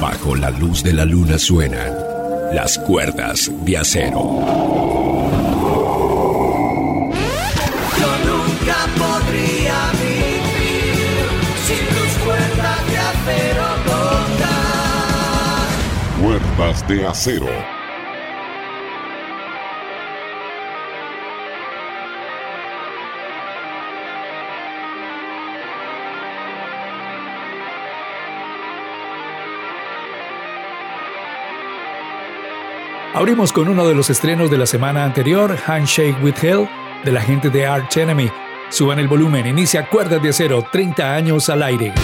Bajo la luz de la luna suenan las cuerdas de acero. Yo nunca podría vivir sin tus cuerdas de acero tocar. Cuerdas de acero. Abrimos con uno de los estrenos de la semana anterior, Handshake with Hell, de la gente de Arch Enemy. Suban el volumen, inicia Cuerdas de Acero, 30 años al aire.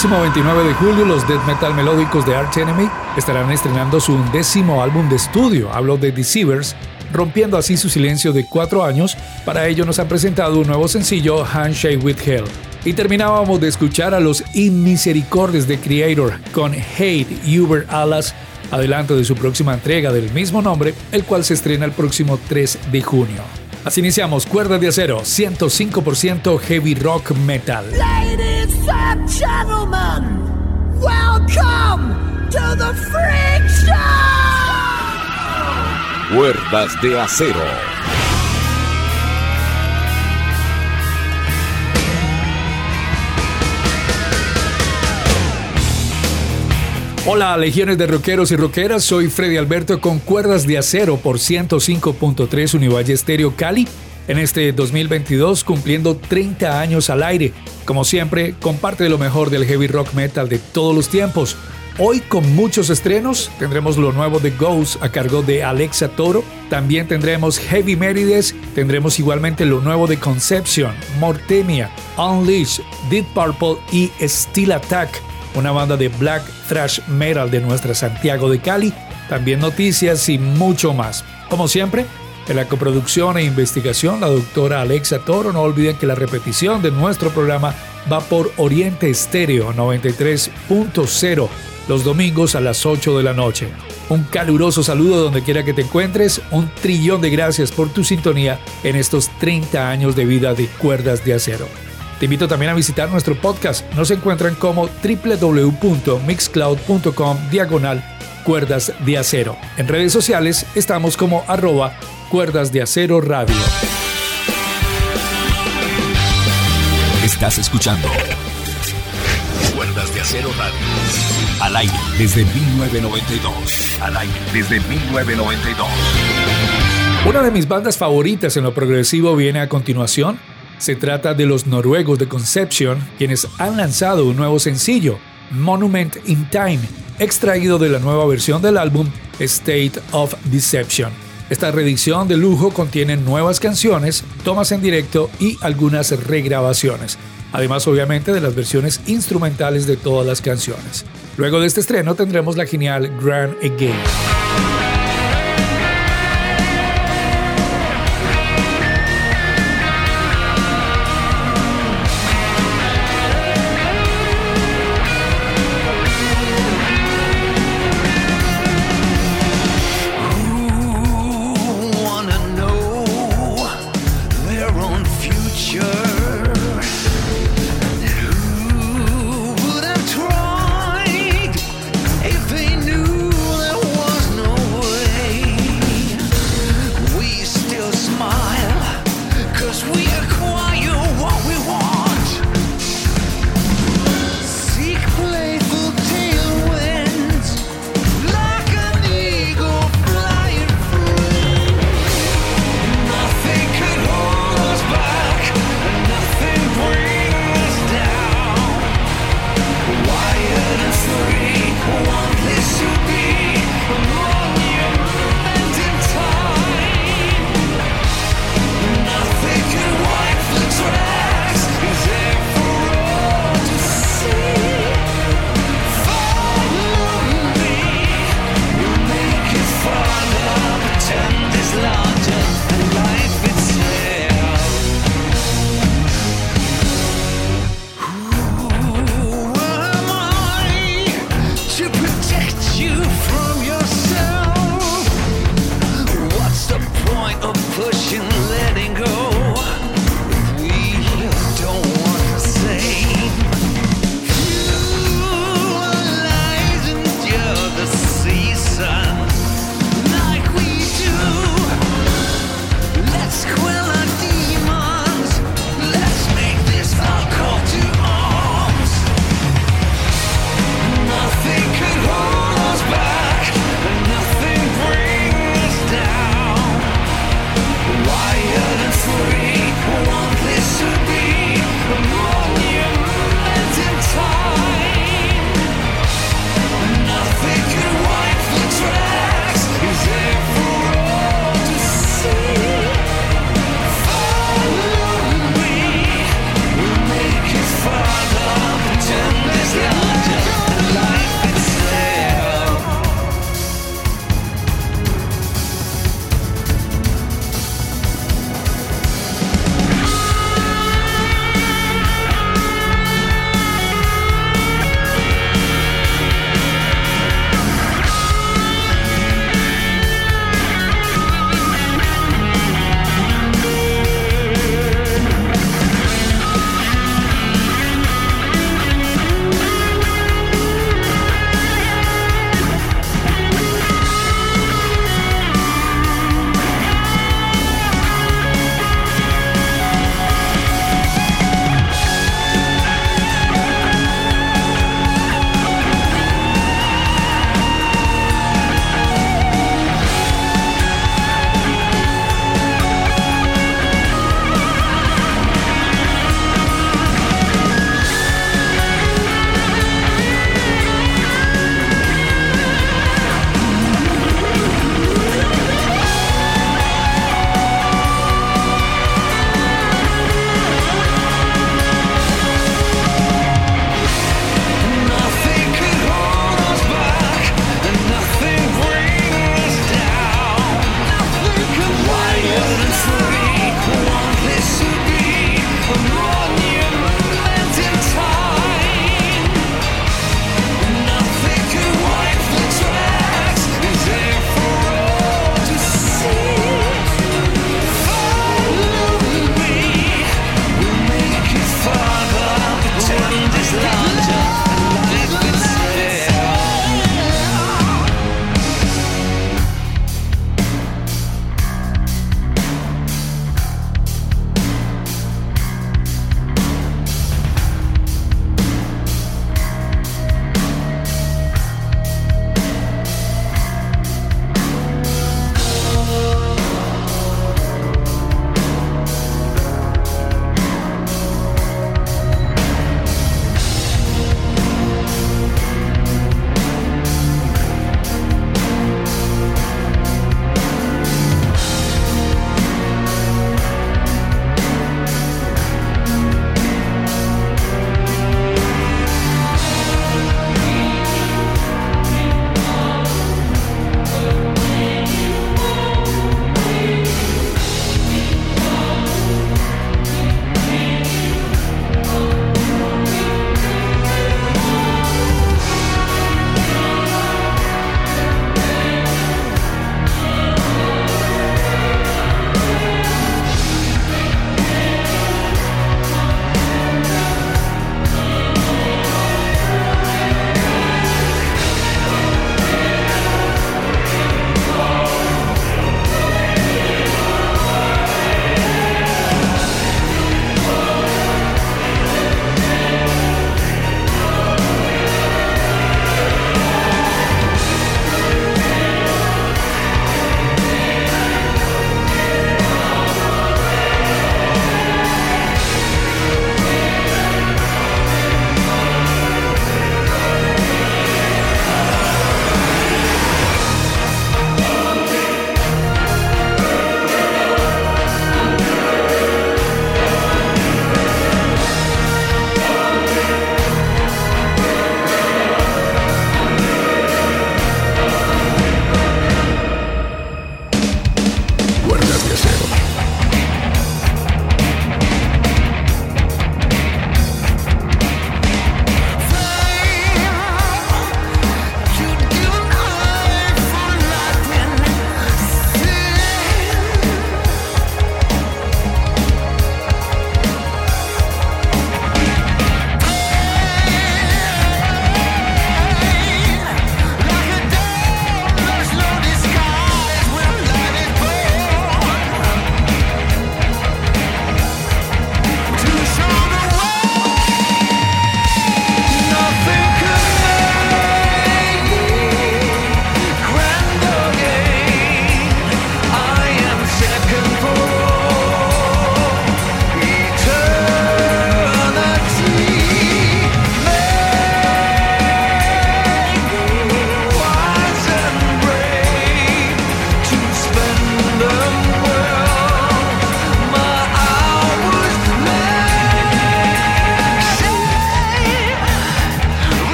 Próximo 29 de julio, los death metal melódicos de Arch Enemy estarán estrenando su undécimo álbum de estudio, hablo de Deceivers, rompiendo así su silencio de cuatro años. Para ello nos han presentado un nuevo sencillo, Handshake with Hell. Y terminábamos de escuchar a los Inmisericordes de Creator con Hate Uber Alas, adelanto de su próxima entrega del mismo nombre, el cual se estrena el próximo 3 de junio. Así iniciamos Cuerdas de Acero, 105% heavy rock metal. Ladies and gentlemen, welcome to the Freak Show! Cuerdas de acero. Hola, legiones de rockeros y rockeras, soy Freddy Alberto con Cuerdas de Acero por 105.3 Univalle Estéreo Cali. En este 2022 cumpliendo 30 años al aire. Como siempre, comparte lo mejor del heavy rock metal de todos los tiempos. Hoy con muchos estrenos, tendremos lo nuevo de Ghost a cargo de Alexa Toro, también tendremos Heavy Merides, tendremos igualmente lo nuevo de Conception, Mortemia, Unleash, Deep Purple y Steel Attack, una banda de black thrash metal de nuestra Santiago de Cali, también noticias y mucho más. Como siempre, en la coproducción e investigación, la doctora Alexa Toro. No olviden que la repetición de nuestro programa va por Oriente Estéreo 93.0 los domingos a las 8 de la noche. Un caluroso saludo donde quiera que te encuentres, un trillón de gracias por tu sintonía en estos 30 años de vida de Cuerdas de Acero. Te invito también a visitar nuestro podcast. Nos encuentran como www.mixcloud.com diagonal Cuerdas de Acero. En redes sociales estamos como arroba Cuerdas de Acero Radio. Estás escuchando Cuerdas de Acero Radio. Al aire desde 1992. Al aire desde 1992. Una de mis bandas favoritas en lo progresivo viene a continuación. Se trata de los noruegos de Conception, quienes han lanzado un nuevo sencillo, Monument in Time, extraído de la nueva versión del álbum State of Deception. Esta reedición de lujo contiene nuevas canciones, tomas en directo y algunas regrabaciones, además obviamente de las versiones instrumentales de todas las canciones. Luego de este estreno tendremos la genial Grand Again.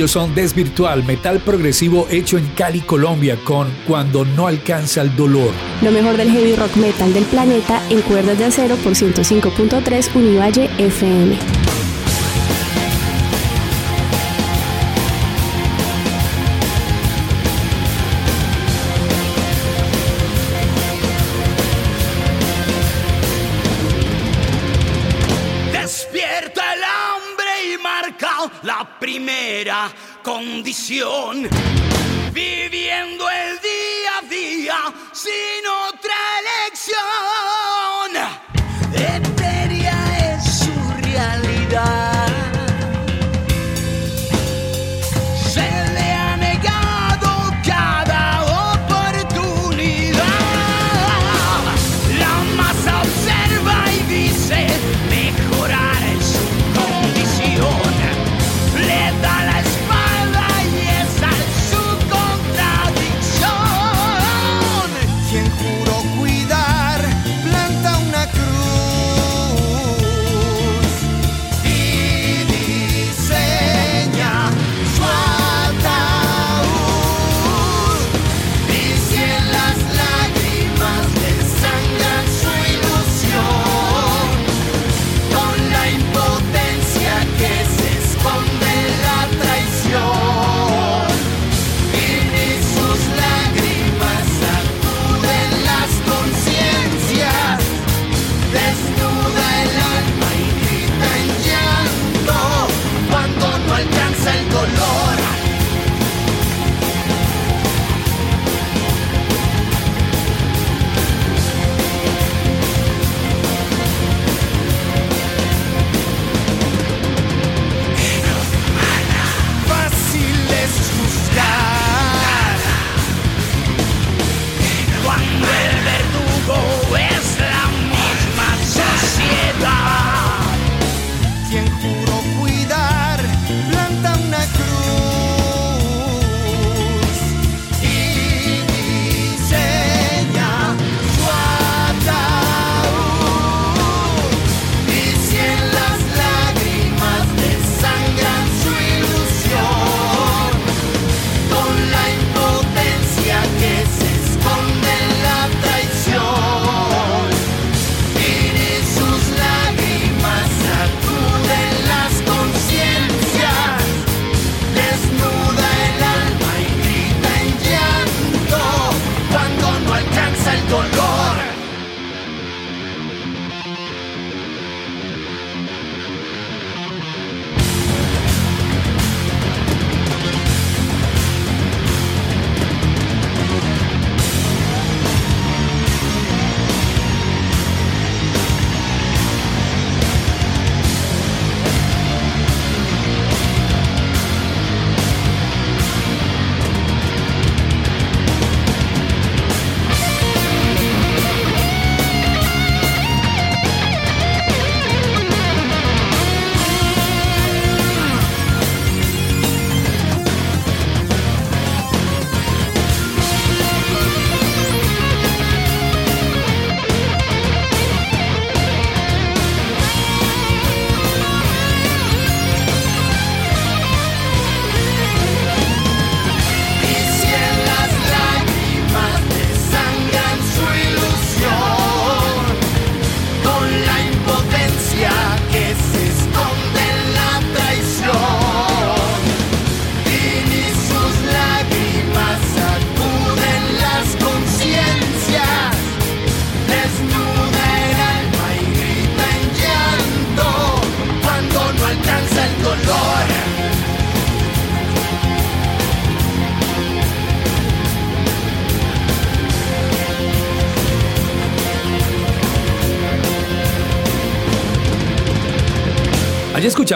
Ellos son Desvirtual, metal progresivo hecho en Cali, Colombia, con Cuando no alcanza el dolor. Lo mejor del heavy rock metal del planeta en cuerdas de acero por 105.3 Univalle FM. On.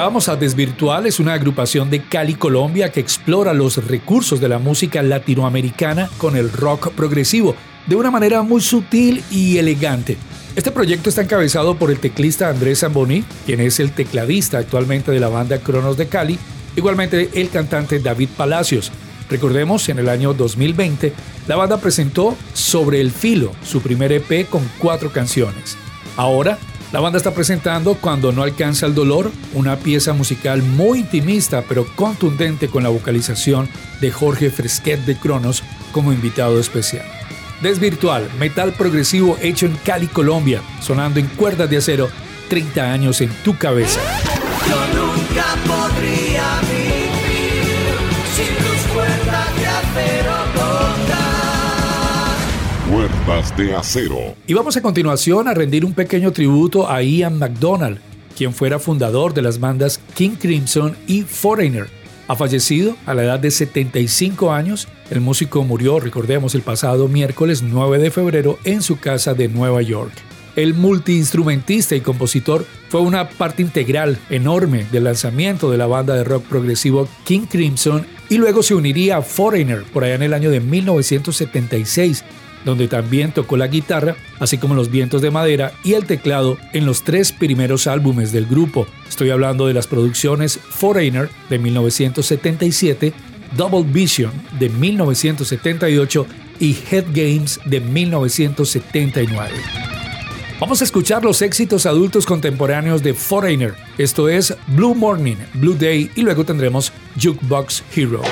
Escuchábamos a Desvirtual, es una agrupación de Cali, Colombia, que explora los recursos de la música latinoamericana con el rock progresivo, de una manera muy sutil y elegante. Este proyecto está encabezado por el teclista Andrés Zamboni, quien es el tecladista actualmente de la banda Cronos de Cali, igualmente el cantante David Palacios. Recordemos, en el año 2020, la banda presentó Sobre el Filo, su primer EP con cuatro canciones. Ahora La banda está presentando Cuando no alcanza el dolor, una pieza musical muy intimista pero contundente con la vocalización de Jorge Fresquet de Cronos como invitado especial. Desvirtual, metal progresivo hecho en Cali, Colombia, sonando en cuerdas de acero, 30 años en tu cabeza. Yo nunca podría vivir sin tus cuerdas de acero De acero. Y vamos a continuación a rendir un pequeño tributo a Ian McDonald, quien fuera fundador de las bandas King Crimson y Foreigner. Ha fallecido a la edad de 75 años. El músico murió, recordemos, el pasado miércoles 9 de febrero en su casa de Nueva York. El multiinstrumentista y compositor fue una parte integral enorme del lanzamiento de la banda de rock progresivo King Crimson y luego se uniría a Foreigner por allá en el año de 1976 donde también tocó la guitarra, así como los vientos de madera y el teclado en los tres primeros álbumes del grupo. Estoy hablando de las producciones Foreigner de 1977, Double Vision de 1978 y Head Games de 1979. Vamos a escuchar los éxitos adultos contemporáneos de Foreigner. Esto es Blue Morning, Blue Day y luego tendremos Jukebox Hero.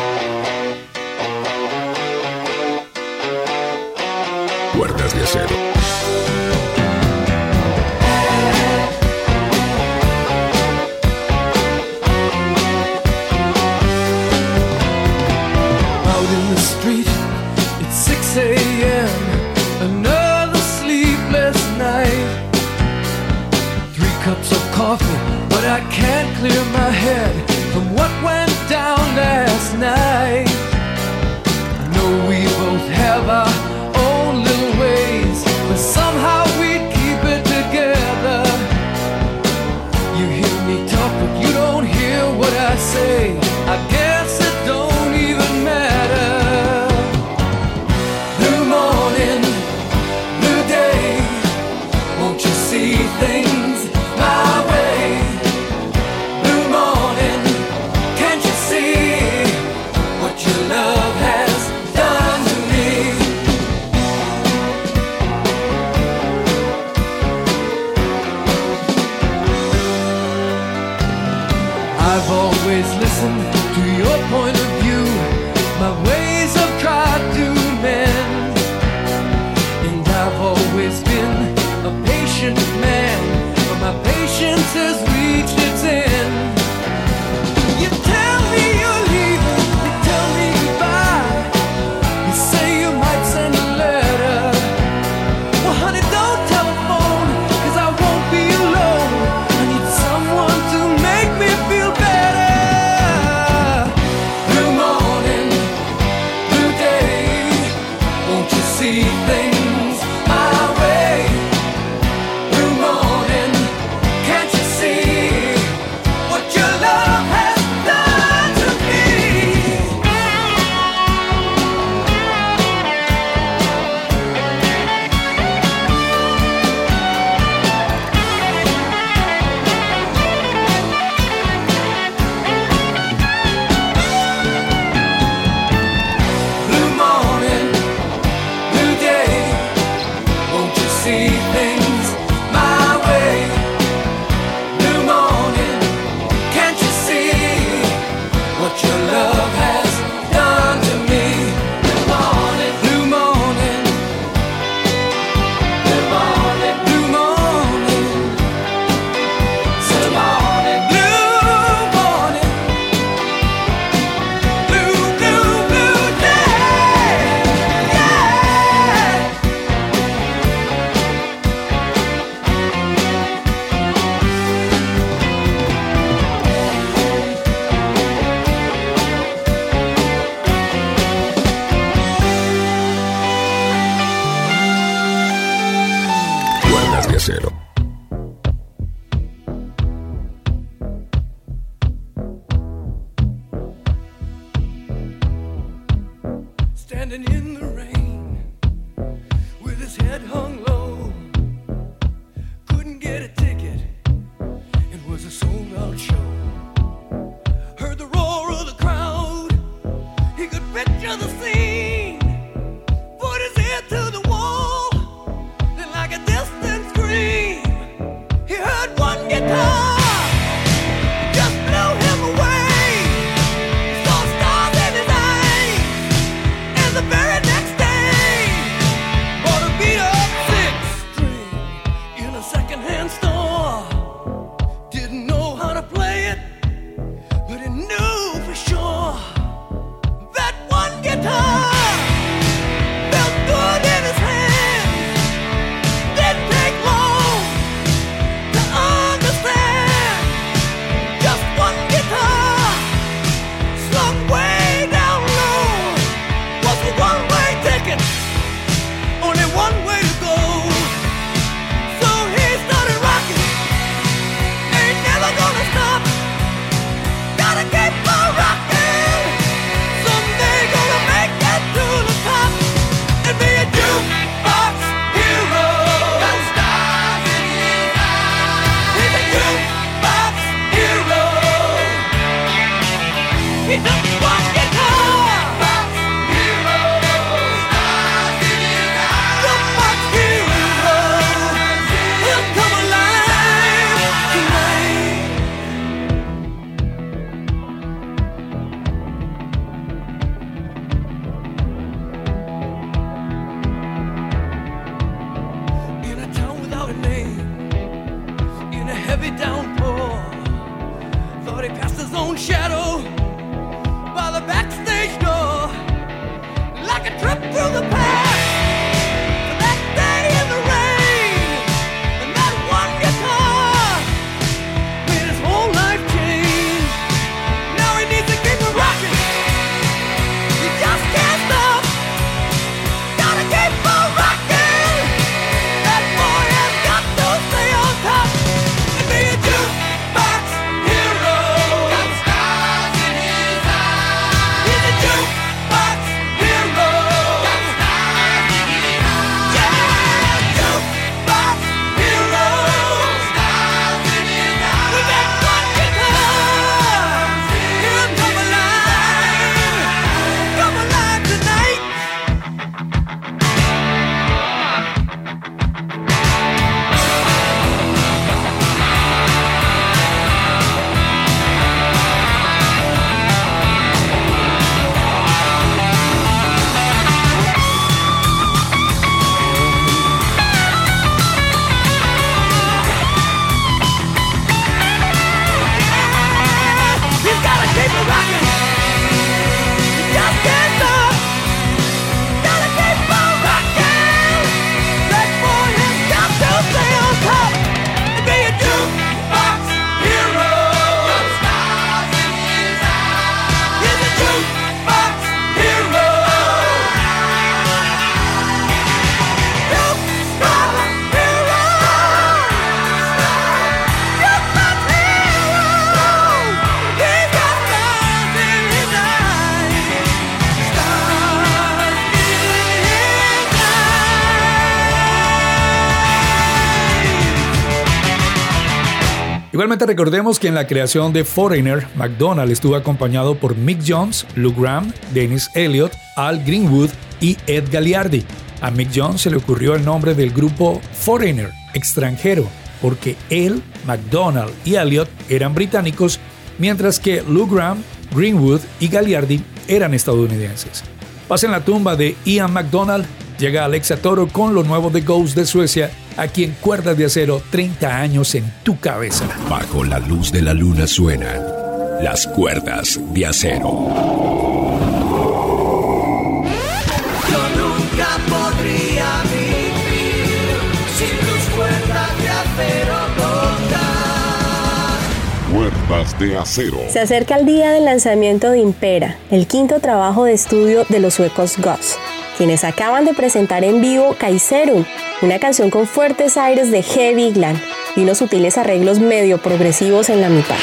Cuerdas de acero. sei. Recordemos que en la creación de Foreigner, McDonald estuvo acompañado por Mick Jones, Lou Graham, Dennis Elliott, Al Greenwood y Ed Galiardi. A Mick Jones se le ocurrió el nombre del grupo Foreigner, extranjero, porque él, McDonald y Elliott eran británicos, mientras que Lou Graham, Greenwood y Galiardi eran estadounidenses. Pasen la tumba de Ian McDonald, llega Alexa Toro con lo nuevo de Ghost de Suecia aquí en Cuerdas de Acero, 30 años en tu cabeza. Bajo la luz de la luna suenan las cuerdas de acero. Yo nunca podría vivir sin tus cuerdas de acero Cuerdas de acero. Se acerca el día del lanzamiento de Impera, el quinto trabajo de estudio de los suecos Goss, quienes acaban de presentar en vivo Kaiserun, una canción con fuertes aires de heavy glam y unos sutiles arreglos medio progresivos en la mitad.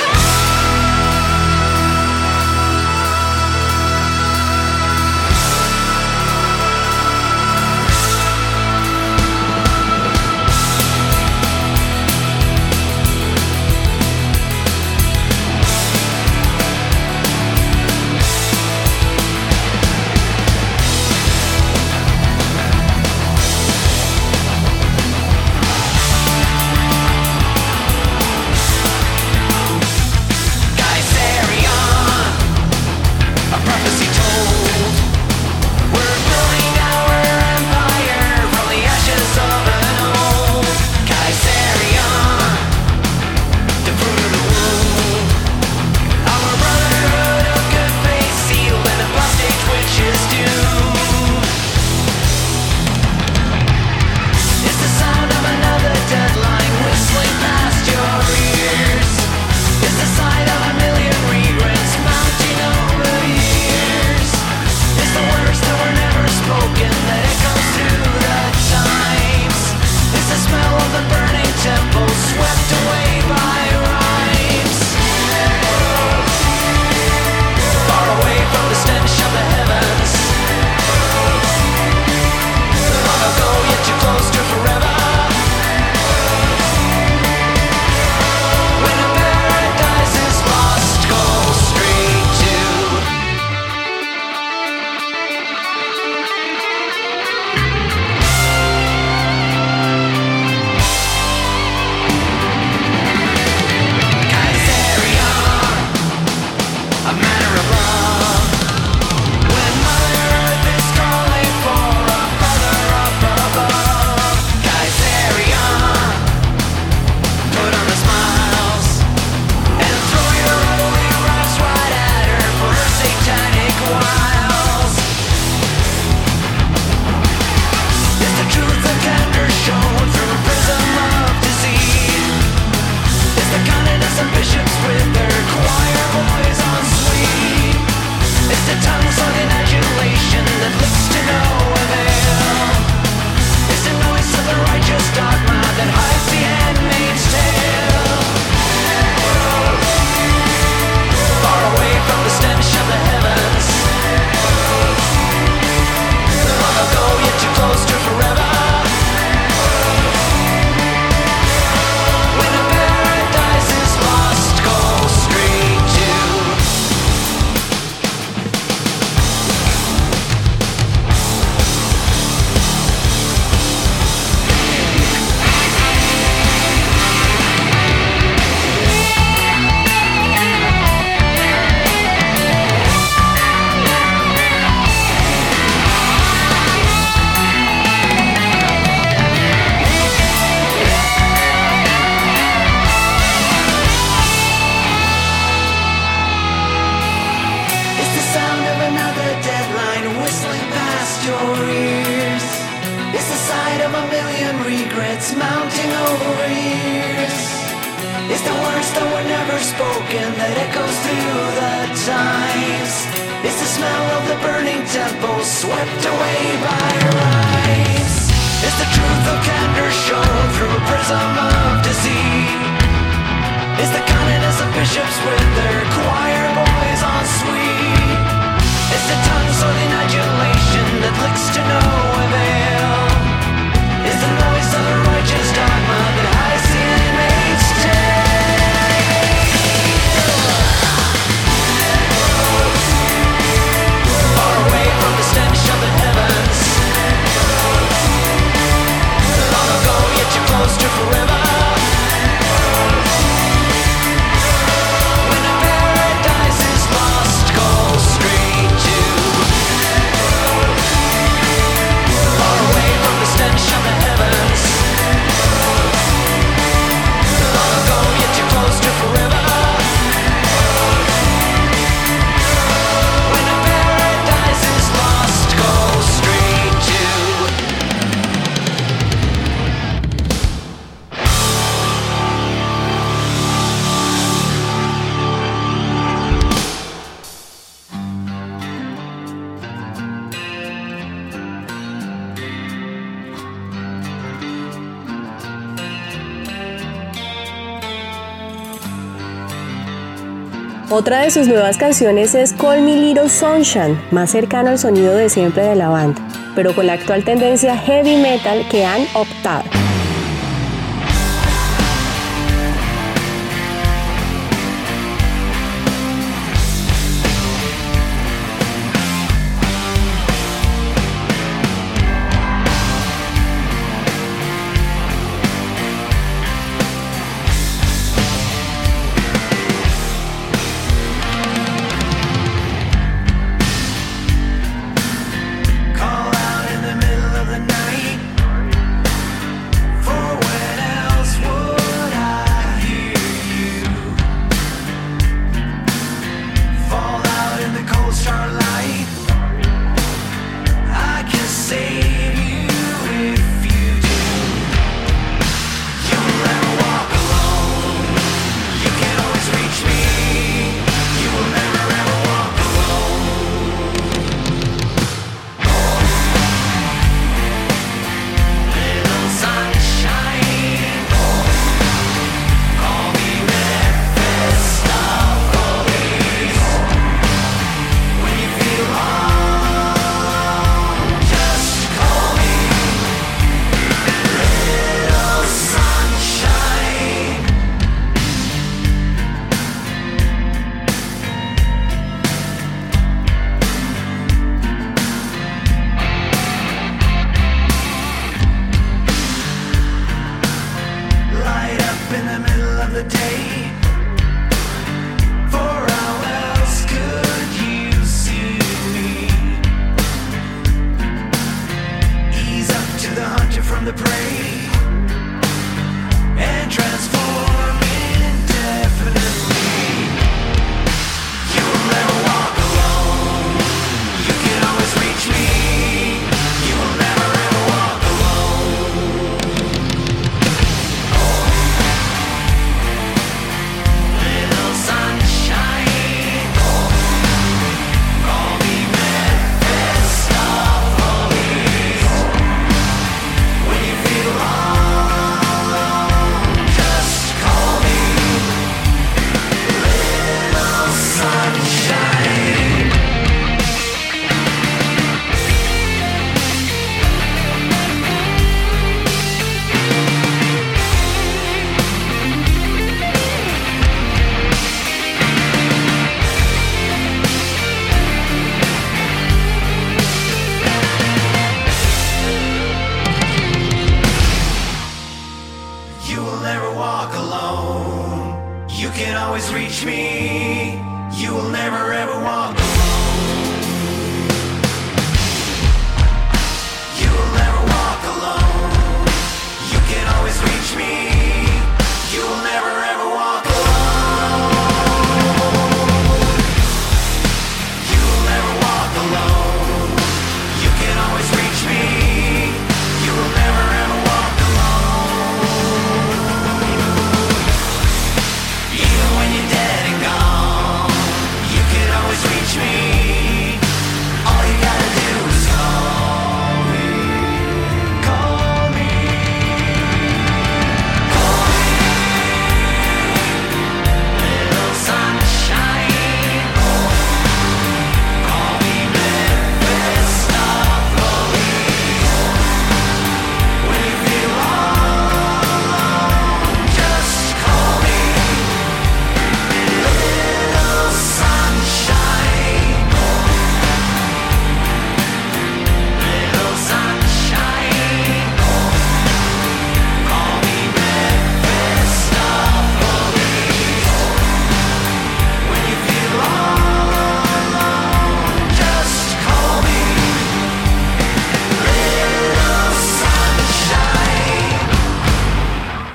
spoken that echoes through the times. It's the smell of the burning temple swept away by rise. It's the truth of candor shown through a prism of deceit. It's the kindness of bishops with their choir boys on sweet. It's the tongue in adulation that licks to no avail. It's the noise of the righteous dogma. Otra de sus nuevas canciones es Call Me Little Sunshine, más cercano al sonido de siempre de la banda, pero con la actual tendencia heavy metal que han optado.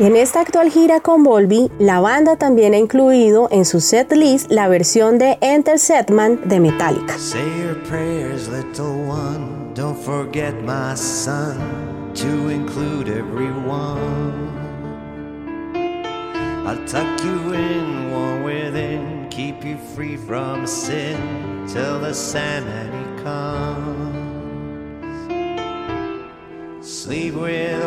En esta actual gira con Volby, la banda también ha incluido en su set list la versión de Enter Setman de Metallica. Say your prayers, little one. Don't forget, my son, to include everyone. I'll tuck you in, warm within, keep you free from sin till the he comes. Sleep with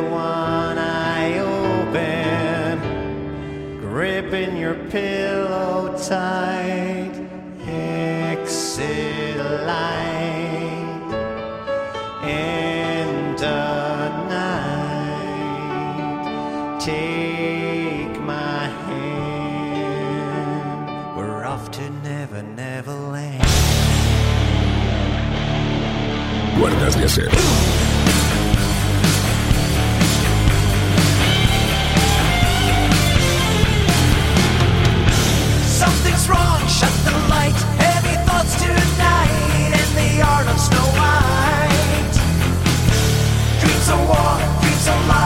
gripping your pillow tight. Exit light and a night. Take my hand. We're off to Never Never Land. Cuerdas de acero. So war, peace on life.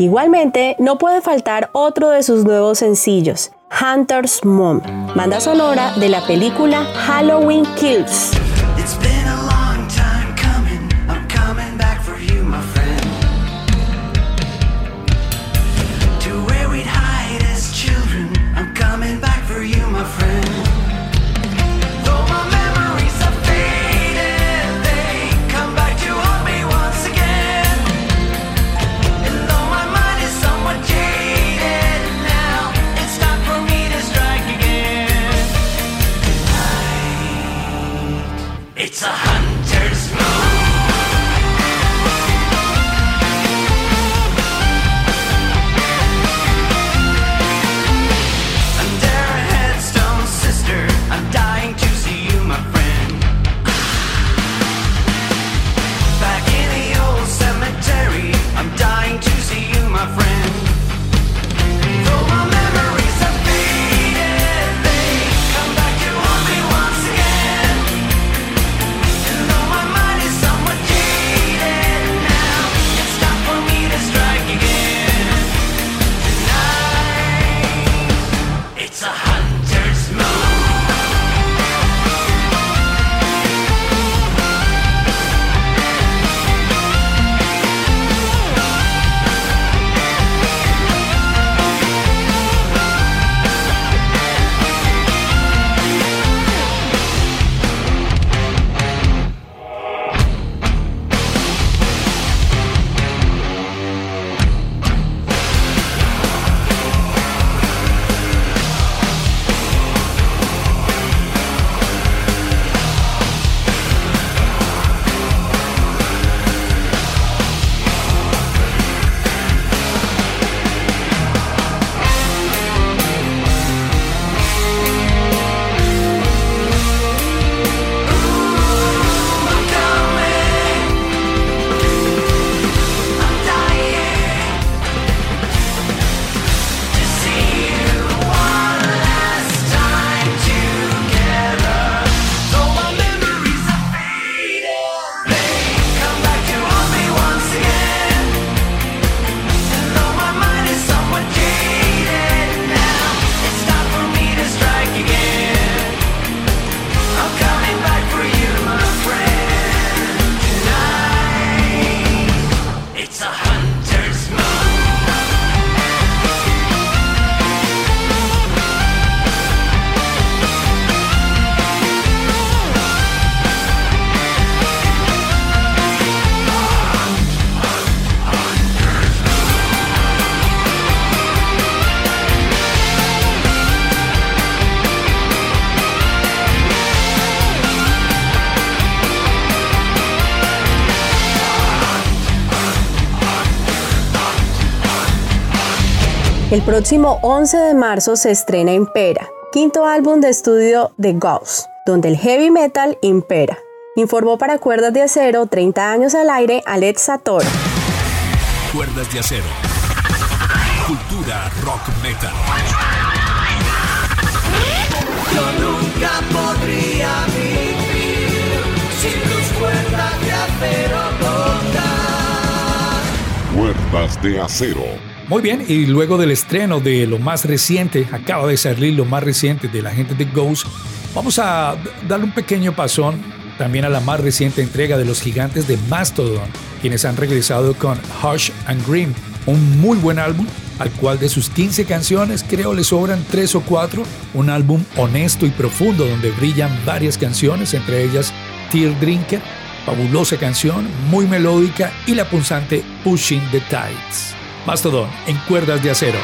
Igualmente, no puede faltar otro de sus nuevos sencillos, Hunter's Mom, banda sonora de la película Halloween Kills. El próximo 11 de marzo se estrena Impera, quinto álbum de estudio de Gauss, donde el heavy metal impera. Informó para Cuerdas de Acero 30 años al aire Alex Sator. Cuerdas de acero. Cultura rock metal. Yo nunca podría vivir sin tus cuerdas de acero tocar. Cuerdas de acero. Muy bien, y luego del estreno de lo más reciente, acaba de salir lo más reciente de la gente de Ghost, vamos a darle un pequeño pasón también a la más reciente entrega de los gigantes de Mastodon, quienes han regresado con Hush and Green, un muy buen álbum al cual de sus 15 canciones creo le sobran 3 o 4, un álbum honesto y profundo donde brillan varias canciones, entre ellas Tear Drinker, fabulosa canción, muy melódica y la punzante Pushing the Tides. Mastodon en cuerdas de acero.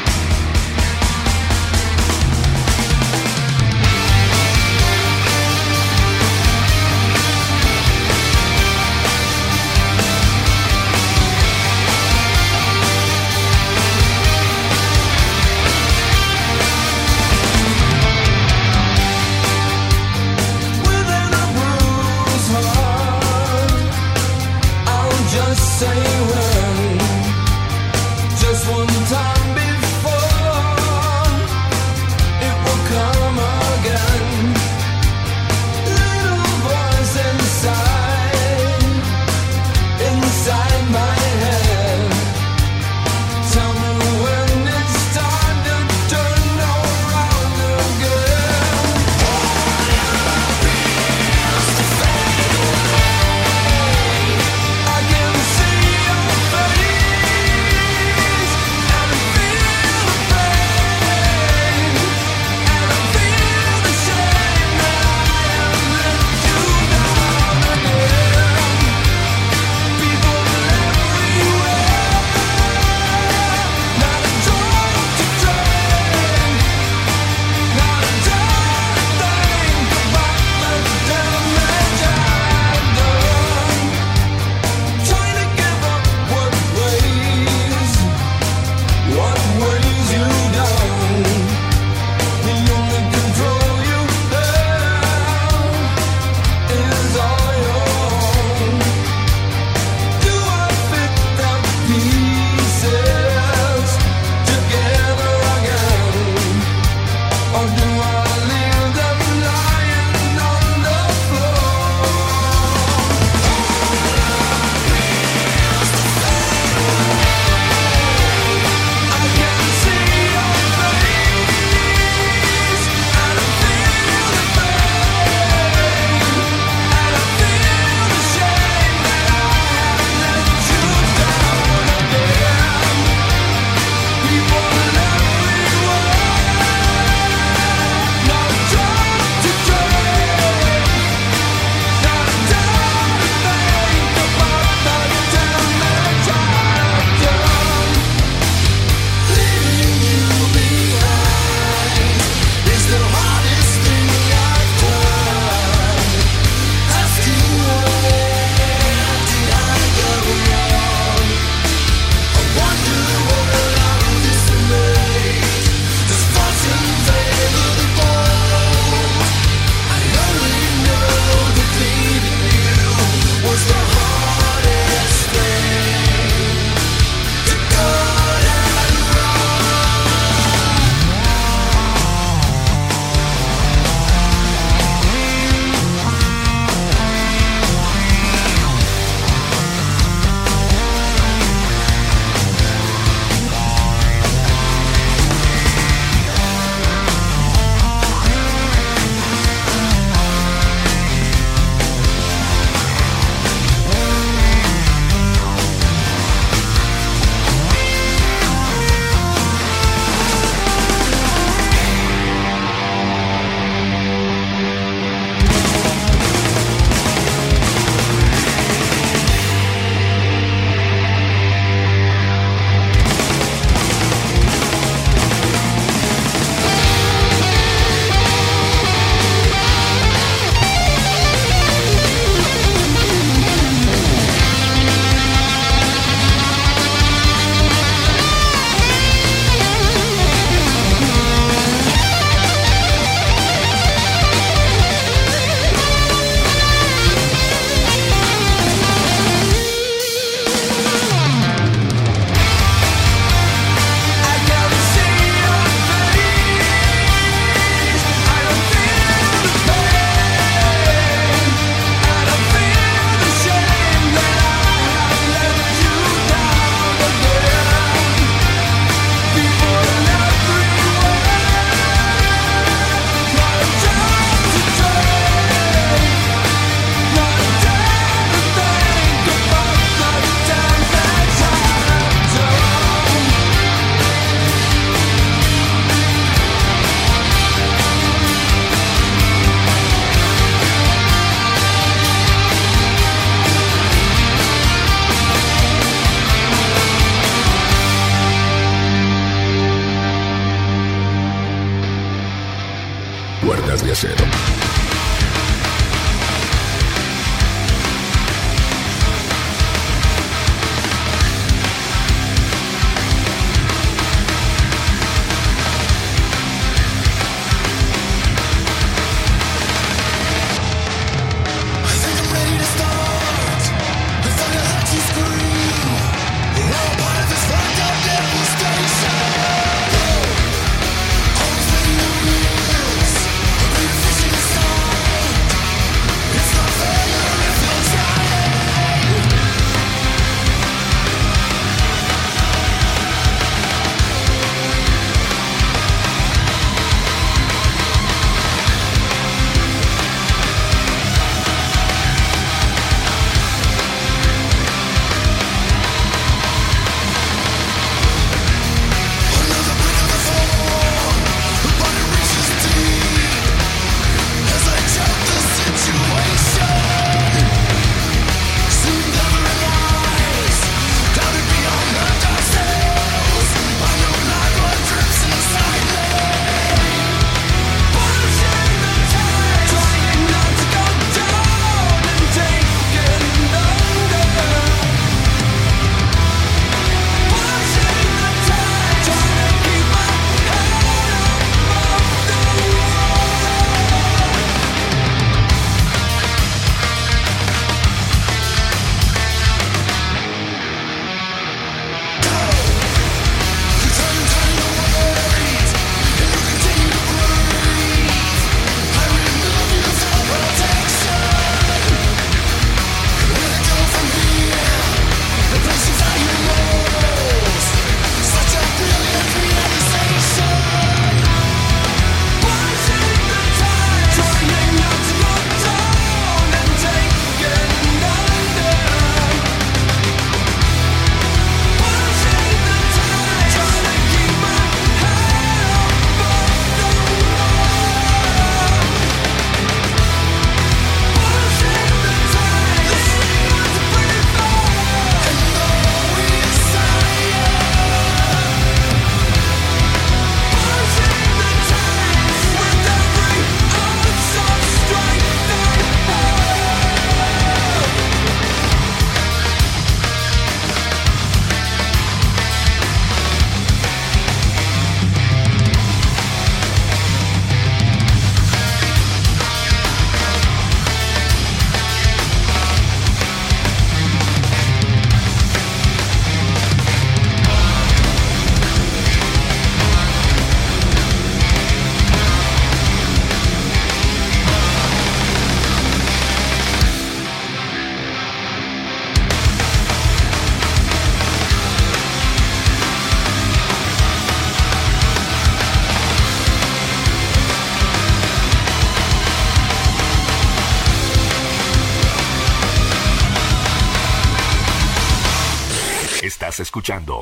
Escuchando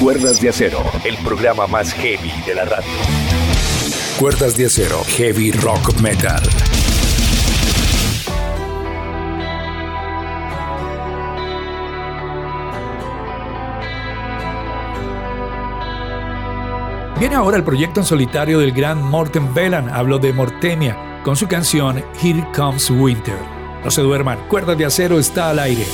Cuerdas de Acero, el programa más heavy de la radio. Cuerdas de Acero, Heavy Rock Metal. Viene ahora el proyecto en solitario del gran Morten Velan, hablo de Mortemia, con su canción Here Comes Winter. No se duerman, Cuerdas de Acero está al aire.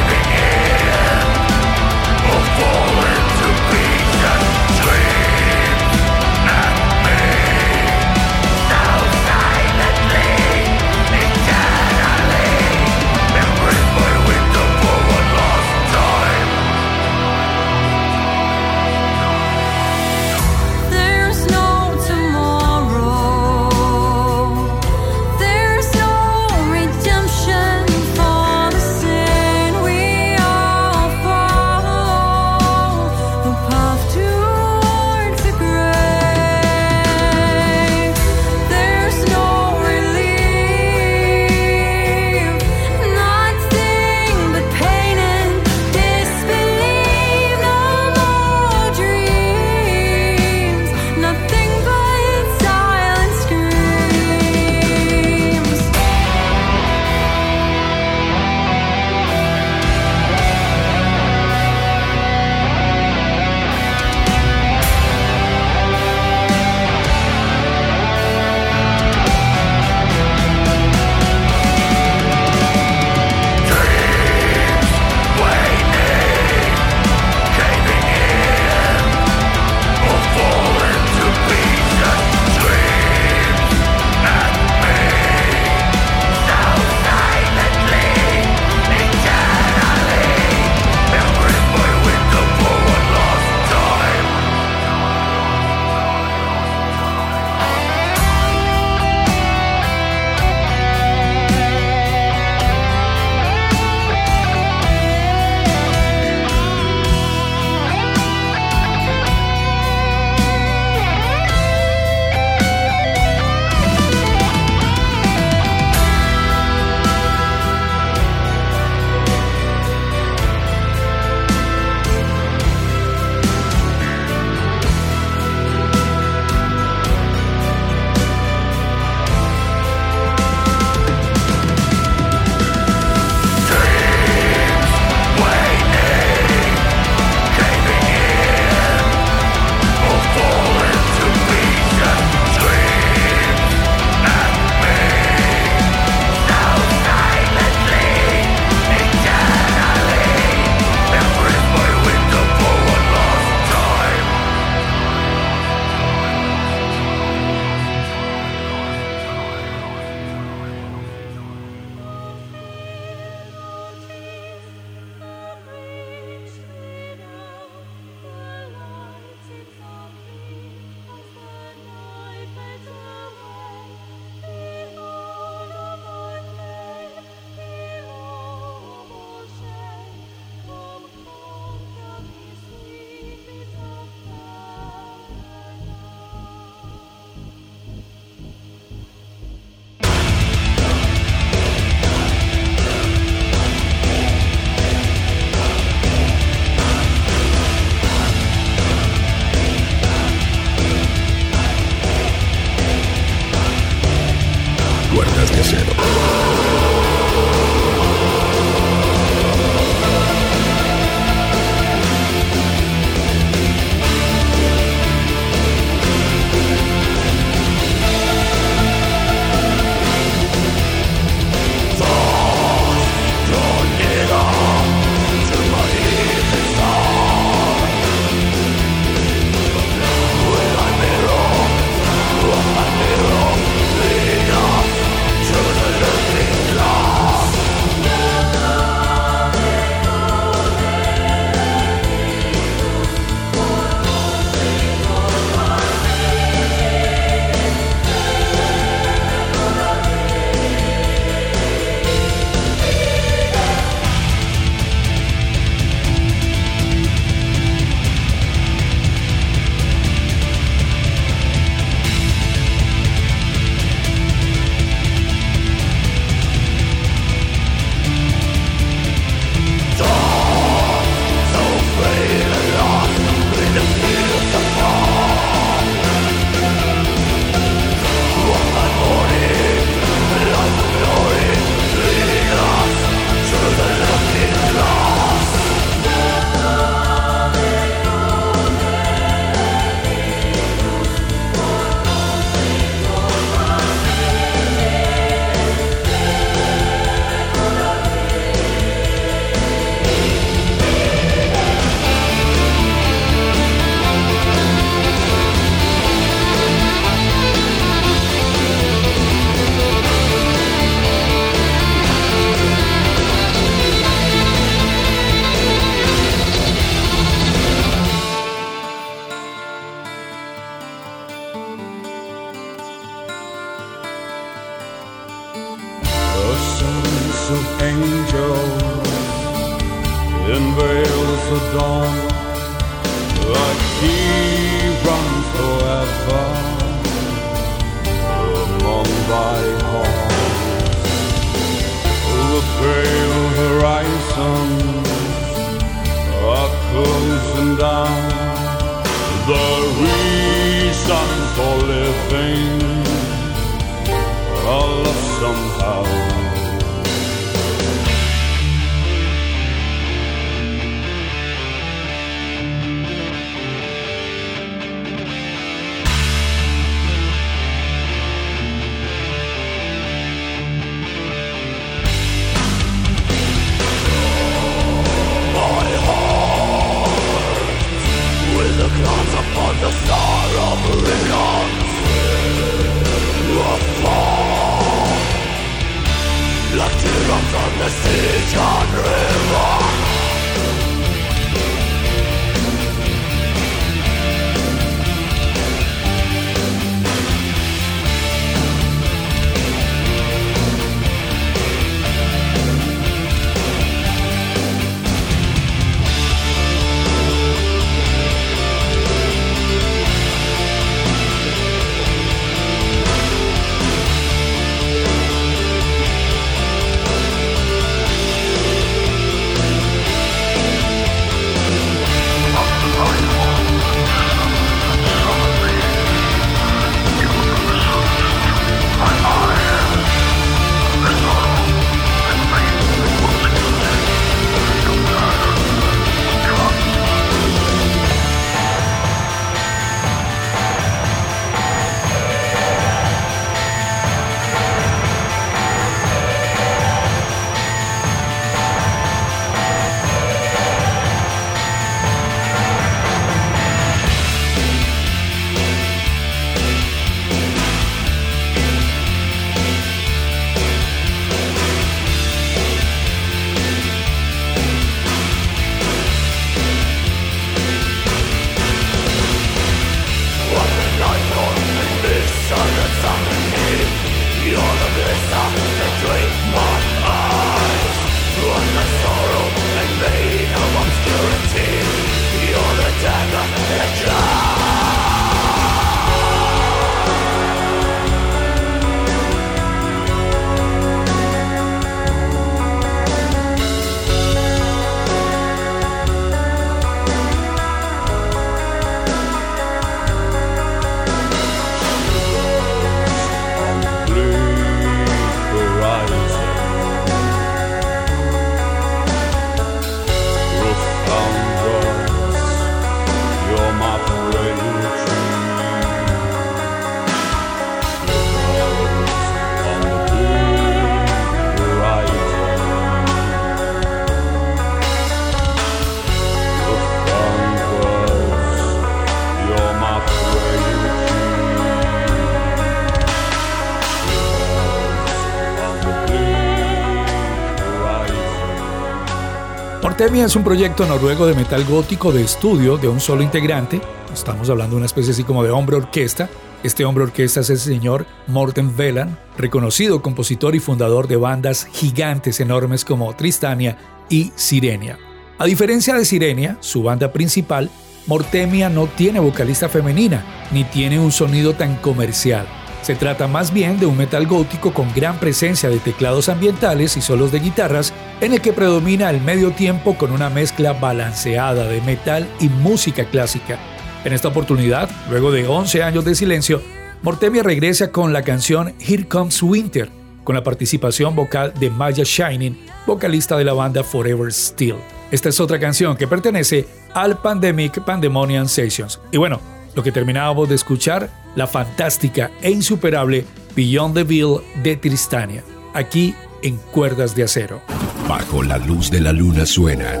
Mortemia es un proyecto noruego de metal gótico de estudio de un solo integrante. Estamos hablando de una especie así como de hombre orquesta. Este hombre orquesta es el señor Morten Veland, reconocido compositor y fundador de bandas gigantes enormes como Tristania y Sirenia. A diferencia de Sirenia, su banda principal, Mortemia no tiene vocalista femenina, ni tiene un sonido tan comercial. Se trata más bien de un metal gótico con gran presencia de teclados ambientales y solos de guitarras, en el que predomina el medio tiempo con una mezcla balanceada de metal y música clásica. En esta oportunidad, luego de 11 años de silencio, Mortemia regresa con la canción Here Comes Winter, con la participación vocal de Maya Shining, vocalista de la banda Forever Still. Esta es otra canción que pertenece al Pandemic Pandemonium Sessions. Y bueno, lo que terminábamos de escuchar, la fantástica e insuperable Beyond the Veil de Tristania, aquí en Cuerdas de Acero. Bajo la luz de la luna suenan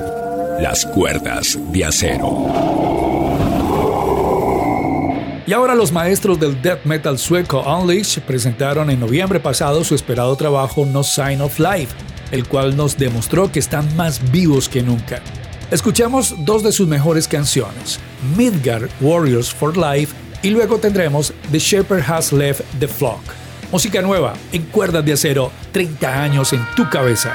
las cuerdas de acero. Y ahora los maestros del death metal sueco Unleashed presentaron en noviembre pasado su esperado trabajo No Sign of Life, el cual nos demostró que están más vivos que nunca. Escuchamos dos de sus mejores canciones, Midgard Warriors for Life y luego tendremos The Shepherd Has Left the Flock. Música nueva en cuerdas de acero, 30 años en tu cabeza.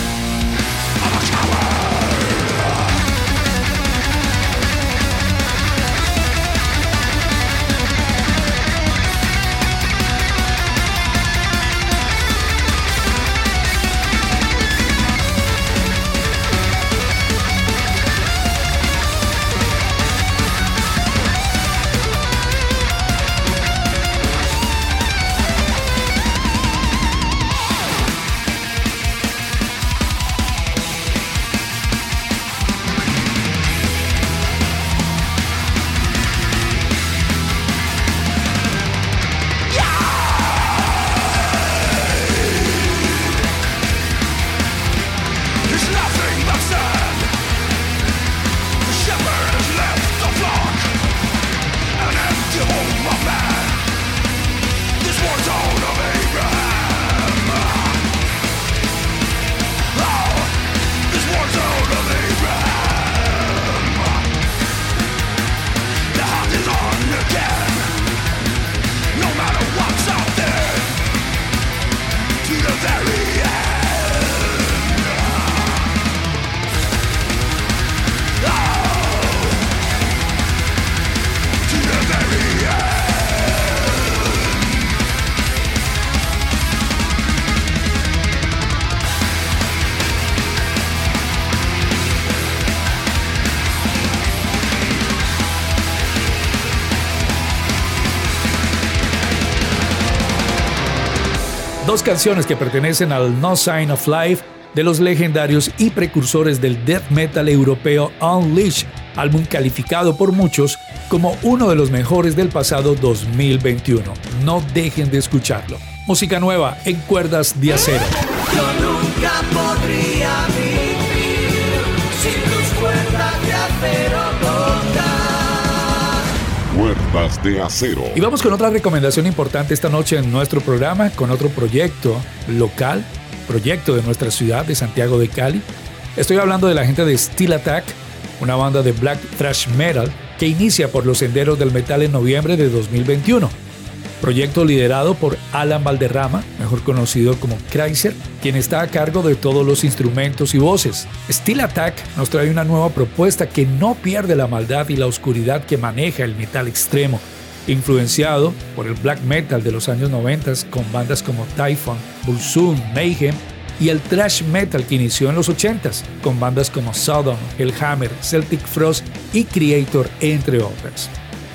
Dos canciones que pertenecen al No Sign of Life de los legendarios y precursores del death metal europeo Unleashed, álbum calificado por muchos como uno de los mejores del pasado 2021. No dejen de escucharlo. Música nueva en cuerdas de acero. Yo nunca podría vivir sin tus cuerdas de acero Cuerdas de acero. Y vamos con otra recomendación importante esta noche en nuestro programa, con otro proyecto local, proyecto de nuestra ciudad de Santiago de Cali. Estoy hablando de la gente de Steel Attack, una banda de black thrash metal que inicia por los senderos del metal en noviembre de 2021. Proyecto liderado por Alan Valderrama, conocido como Chrysler, quien está a cargo de todos los instrumentos y voces. Steel Attack nos trae una nueva propuesta que no pierde la maldad y la oscuridad que maneja el metal extremo influenciado por el black metal de los años 90 con bandas como Typhon, Burzum, Mayhem y el thrash metal que inició en los 80s con bandas como Sodom, Hellhammer, Celtic Frost y Creator, entre otras.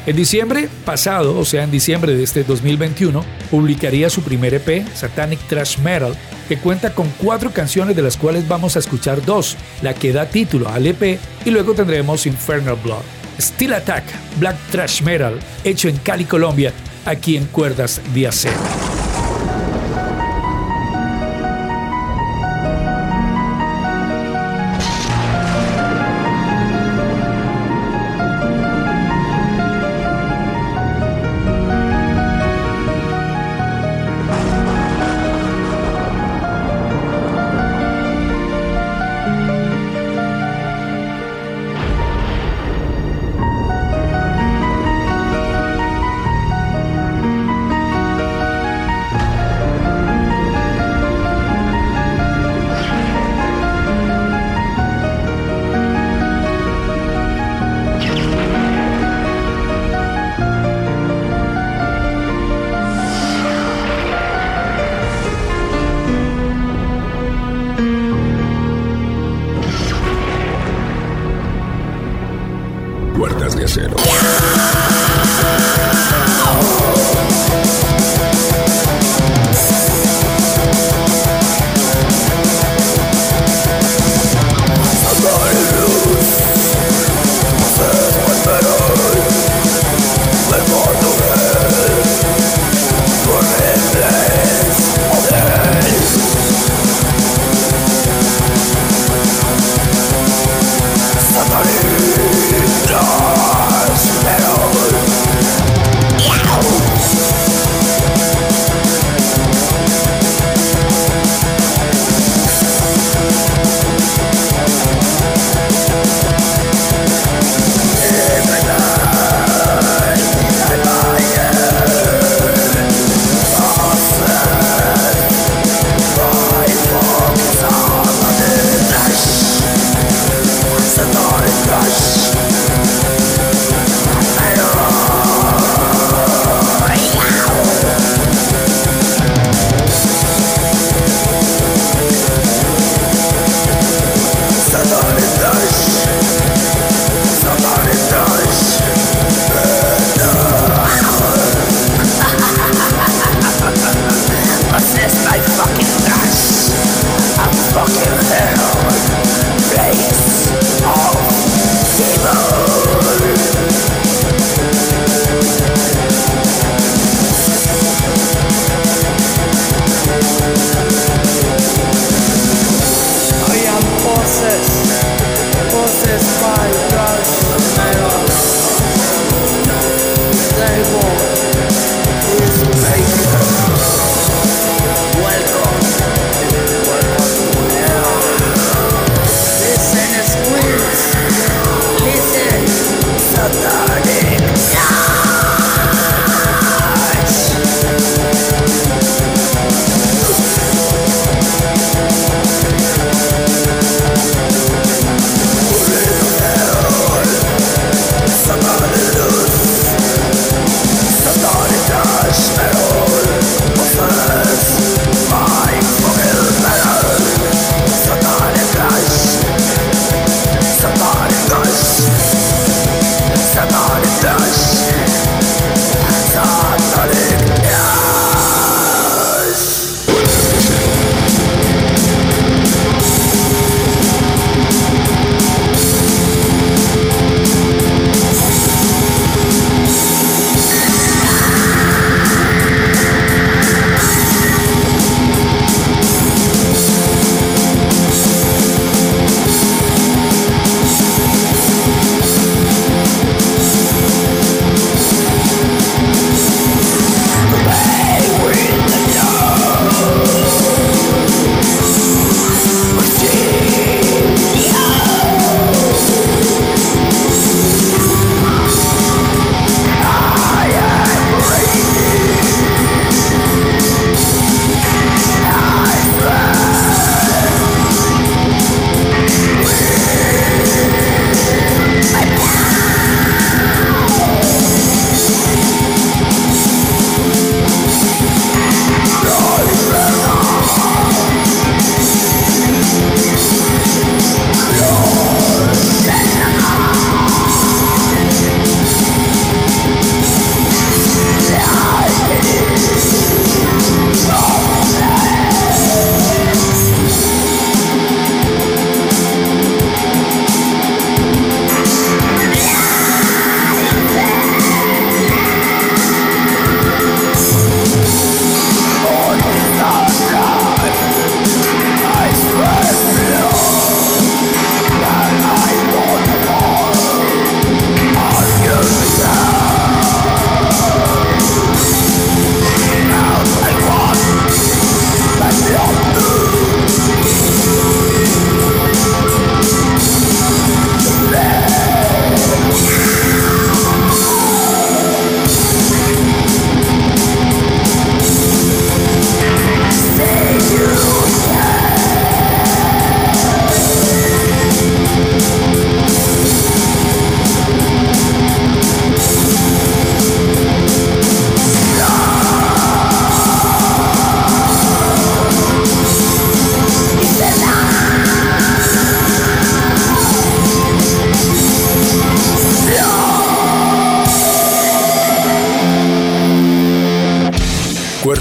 En diciembre pasado, o sea, en diciembre de este 2021, publicaría su primer EP, Satanic Thrash Metal, que cuenta con cuatro canciones de las cuales vamos a escuchar dos, la que da título al EP y luego tendremos Infernal Blood. Steel Attack, Black Thrash Metal, hecho en Cali, Colombia, aquí en Cuerdas de Acero.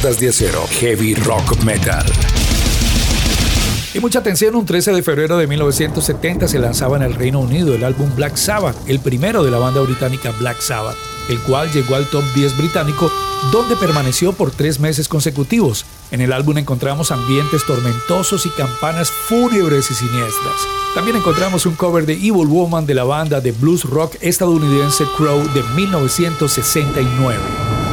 Cuerdas de acero, heavy rock metal. Y mucha atención, un 13 de febrero de 1970 se lanzaba en el Reino Unido el álbum Black Sabbath, el primero de la banda británica Black Sabbath, el cual llegó al top 10 británico, donde permaneció por tres meses consecutivos. En el álbum encontramos ambientes tormentosos y campanas fúnebres y siniestras. También encontramos un cover de Evil Woman de la banda de blues rock estadounidense Crow de 1969.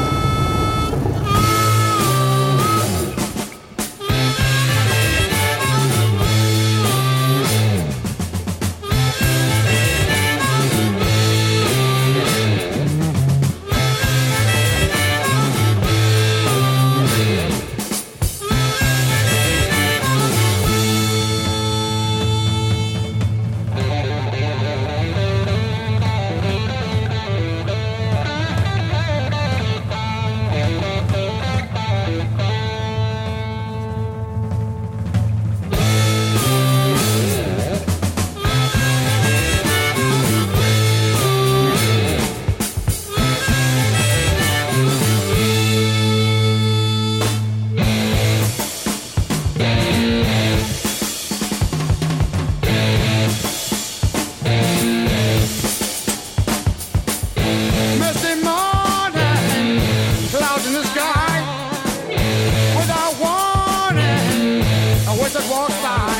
desert walks by.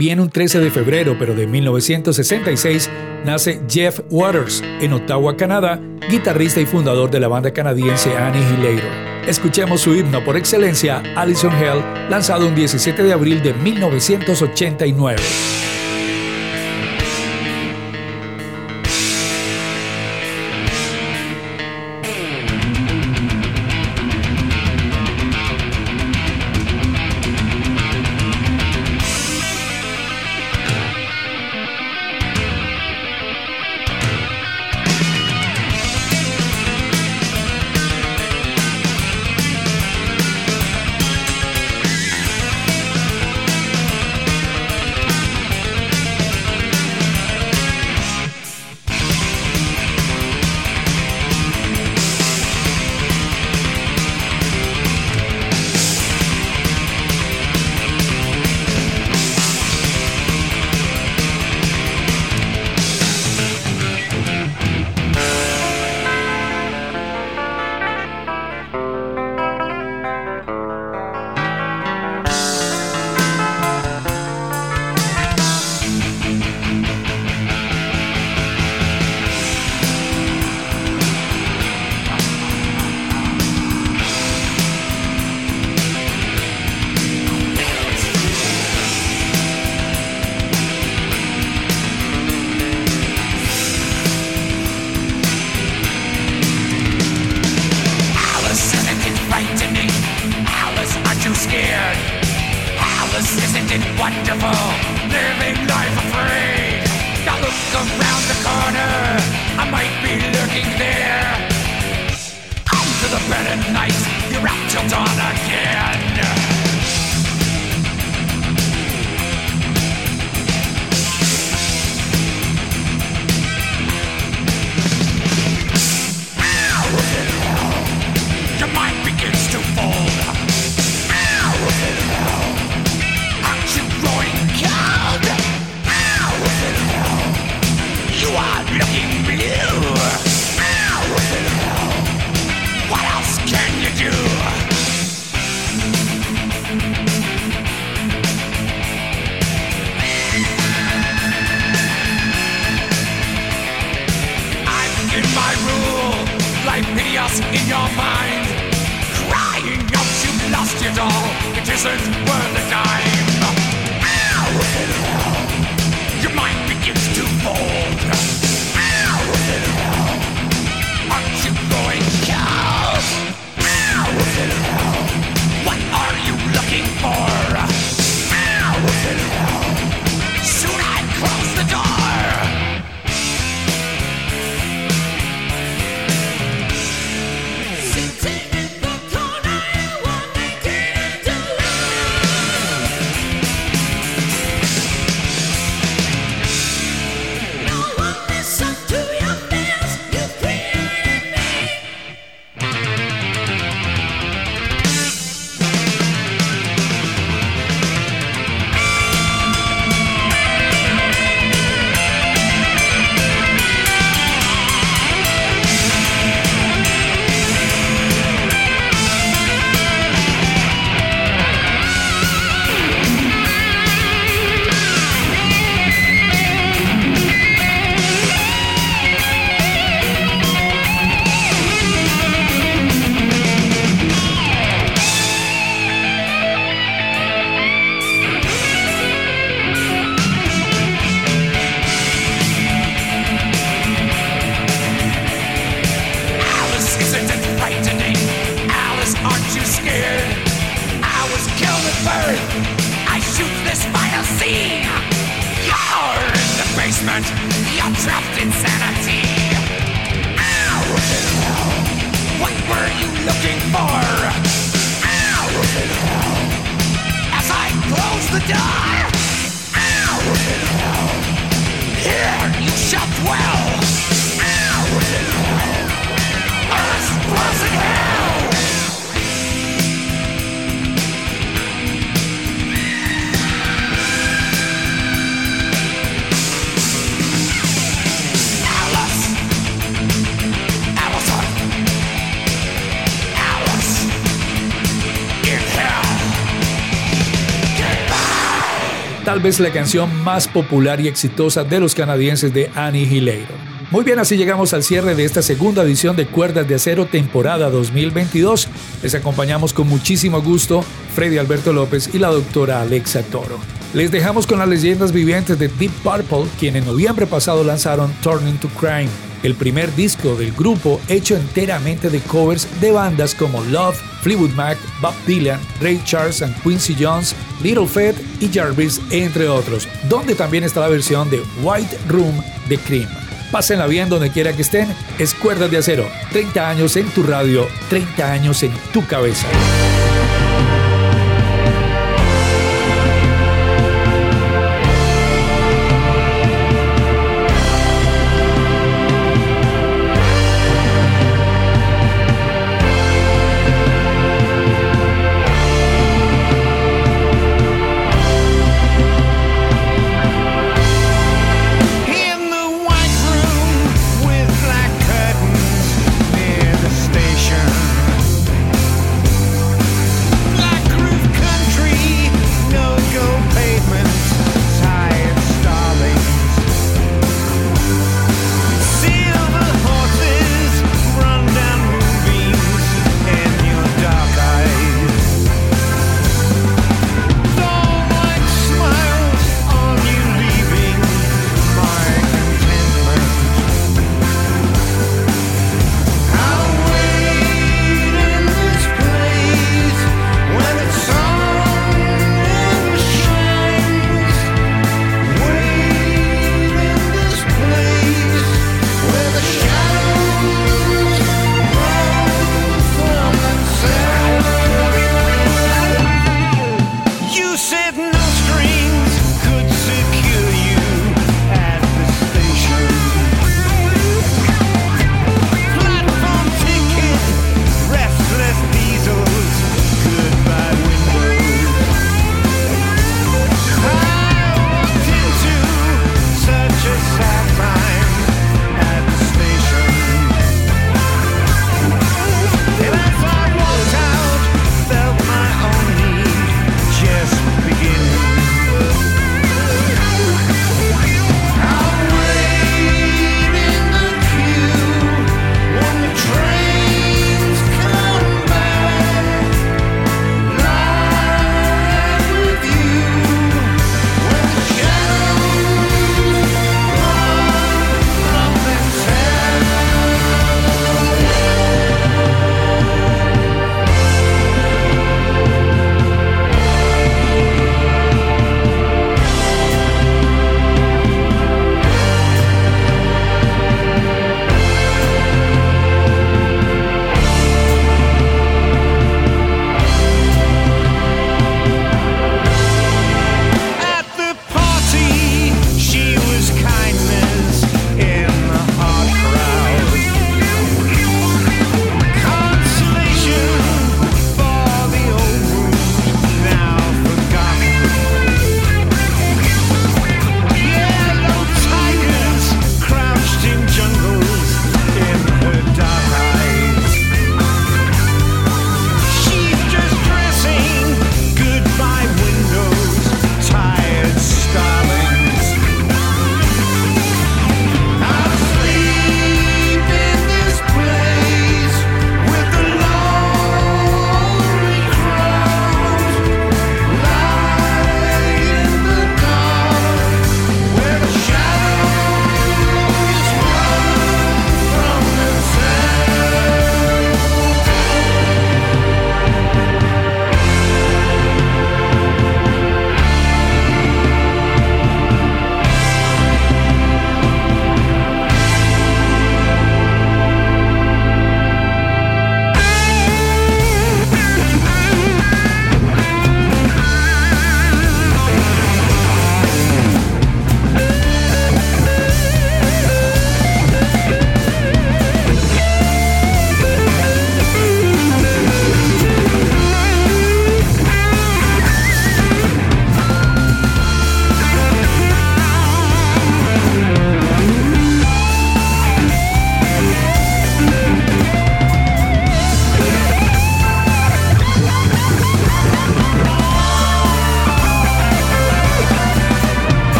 También un 13 de febrero, pero de 1966, nace Jeff Waters en Ottawa, Canadá, guitarrista y fundador de la banda canadiense Annihilator. Escuchemos su himno por excelencia, Allison Hell, lanzado un 17 de abril de 1989. Door. Ow! Here you shall dwell. Tal vez la canción más popular y exitosa de los canadienses de Annihilator. Muy bien, así llegamos al cierre de esta segunda edición de Cuerdas de Acero temporada 2022. Les acompañamos con muchísimo gusto Freddy Alberto López y la doctora Alexa Toro. Les dejamos con las leyendas vivientes de Deep Purple, quien en noviembre pasado lanzaron Turning to Crime, el primer disco del grupo hecho enteramente de covers de bandas como Love, Fleetwood Mac, Bob Dylan, Ray Charles and Quincy Jones, Little Fed y Jarvis, entre otros, donde también está la versión de White Room de Cream. Pásenla bien donde quiera que estén. Es Cuerdas de Acero. 30 años en tu radio, 30 años en tu cabeza.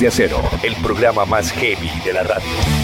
De Acero, el programa más heavy de la radio.